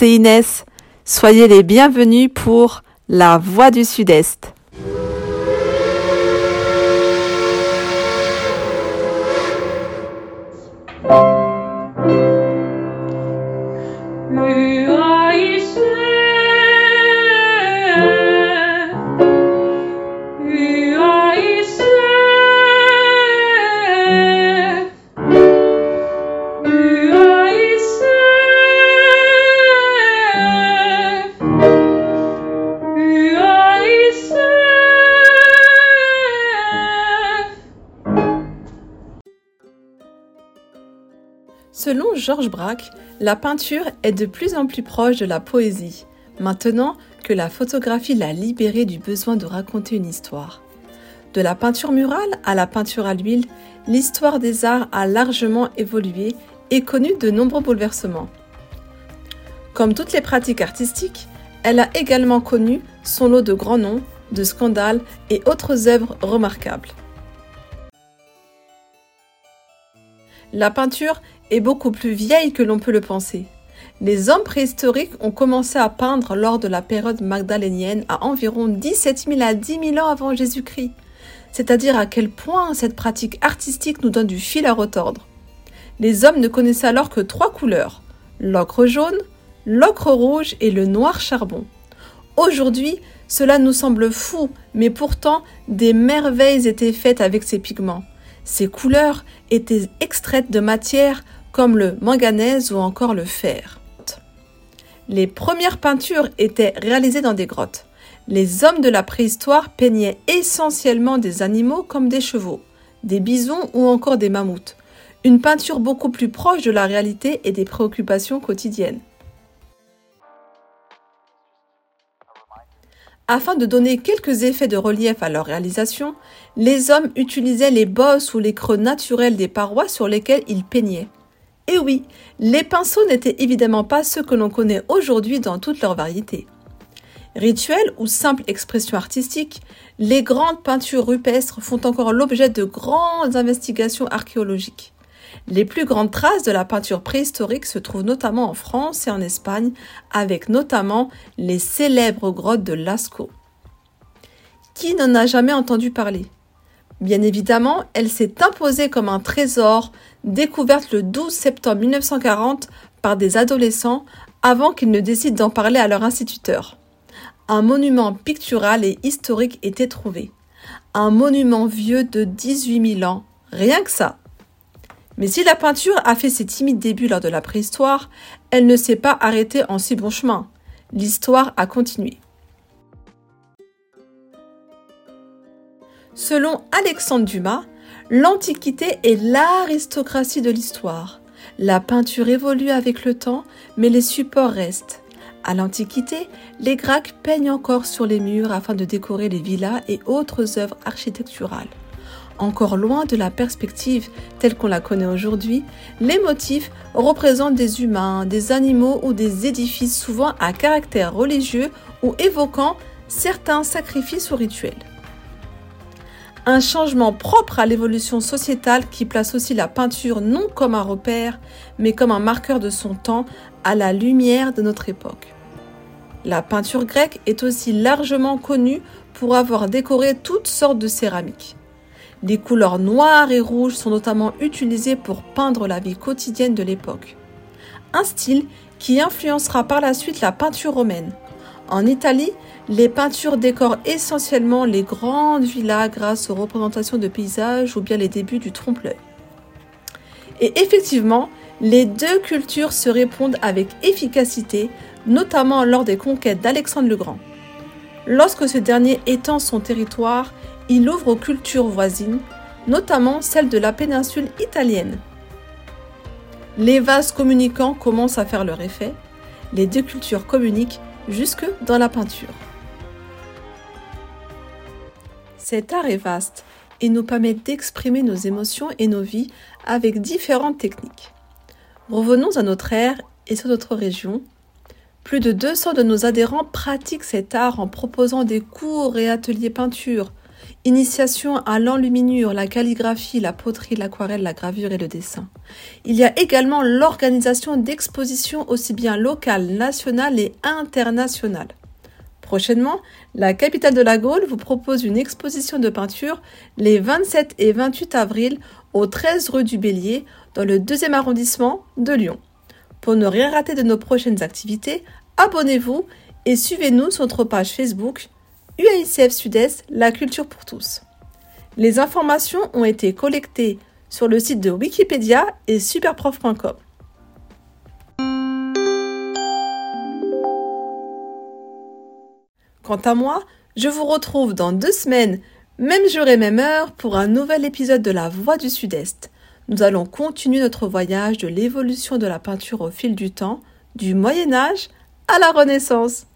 c'est Inès. Soyez les bienvenus pour La Voix du Sud-Est. Selon Georges Braque, la peinture est de plus en plus proche de la poésie, maintenant que la photographie l'a libérée du besoin de raconter une histoire. De la peinture murale à la peinture à l'huile, l'histoire des arts a largement évolué et connu de nombreux bouleversements. Comme toutes les pratiques artistiques, elle a également connu son lot de grands noms, de scandales et autres œuvres remarquables. La peinture est beaucoup plus vieille que l'on peut le penser. Les hommes préhistoriques ont commencé à peindre lors de la période magdalénienne à environ 17 000 à 10 000 ans avant Jésus-Christ. C'est-à-dire à quel point cette pratique artistique nous donne du fil à retordre. Les hommes ne connaissaient alors que trois couleurs, l'ocre jaune, l'ocre rouge et le noir charbon. Aujourd'hui, cela nous semble fou, mais pourtant des merveilles étaient faites avec ces pigments. Ces couleurs étaient extraites de matières comme le manganèse ou encore le fer. Les premières peintures étaient réalisées dans des grottes. Les hommes de la préhistoire peignaient essentiellement des animaux comme des chevaux, des bisons ou encore des mammouths. Une peinture beaucoup plus proche de la réalité et des préoccupations quotidiennes. Afin de donner quelques effets de relief à leur réalisation, les hommes utilisaient les bosses ou les creux naturels des parois sur lesquels ils peignaient. Et oui, les pinceaux n'étaient évidemment pas ceux que l'on connaît aujourd'hui dans toute leur variété. Rituels ou simples expressions artistiques, les grandes peintures rupestres font encore l'objet de grandes investigations archéologiques. Les plus grandes traces de la peinture préhistorique se trouvent notamment en France et en Espagne, avec notamment les célèbres grottes de Lascaux. Qui n'en a jamais entendu parler? Bien évidemment, elle s'est imposée comme un trésor découverte le 12 septembre 1940 par des adolescents avant qu'ils ne décident d'en parler à leur instituteur. Un monument pictural et historique était trouvé. Un monument vieux de 18 000 ans, rien que ça. Mais si la peinture a fait ses timides débuts lors de la préhistoire, elle ne s'est pas arrêtée en si bon chemin. L'histoire a continué. Selon Alexandre Dumas, l'Antiquité est l'aristocratie de l'histoire. La peinture évolue avec le temps, mais les supports restent. À l'Antiquité, les Grecs peignent encore sur les murs afin de décorer les villas et autres œuvres architecturales. Encore loin de la perspective telle qu'on la connaît aujourd'hui, les motifs représentent des humains, des animaux ou des édifices souvent à caractère religieux ou évoquant certains sacrifices ou rituels un changement propre à l'évolution sociétale qui place aussi la peinture non comme un repère, mais comme un marqueur de son temps à la lumière de notre époque. La peinture grecque est aussi largement connue pour avoir décoré toutes sortes de céramiques. Les couleurs noires et rouges sont notamment utilisées pour peindre la vie quotidienne de l'époque. Un style qui influencera par la suite la peinture romaine. En Italie, les peintures décorent essentiellement les grandes villas grâce aux représentations de paysages ou bien les débuts du trompe-l'œil. Et effectivement, les deux cultures se répondent avec efficacité, notamment lors des conquêtes d'Alexandre le Grand. Lorsque ce dernier étend son territoire, il ouvre aux cultures voisines, notamment celles de la péninsule italienne. Les vases communicants commencent à faire leur effet, les deux cultures communiquent jusque dans la peinture. Cet art est vaste et nous permet d'exprimer nos émotions et nos vies avec différentes techniques. Revenons à notre ère et sur notre région. Plus de 200 de nos adhérents pratiquent cet art en proposant des cours et ateliers peinture. Initiation à l'enluminure, la calligraphie, la poterie, l'aquarelle, la gravure et le dessin. Il y a également l'organisation d'expositions aussi bien locales, nationales et internationales. Prochainement, la capitale de la Gaule vous propose une exposition de peinture les 27 et 28 avril au 13 rue du Bélier dans le deuxième arrondissement de Lyon. Pour ne rien rater de nos prochaines activités, abonnez-vous et suivez-nous sur notre page Facebook UAICF Sud-Est, la culture pour tous. Les informations ont été collectées sur le site de Wikipédia et superprof.com. Quant à moi, je vous retrouve dans deux semaines, même jour et même heure, pour un nouvel épisode de La Voix du Sud-Est. Nous allons continuer notre voyage de l'évolution de la peinture au fil du temps, du Moyen Âge à la Renaissance.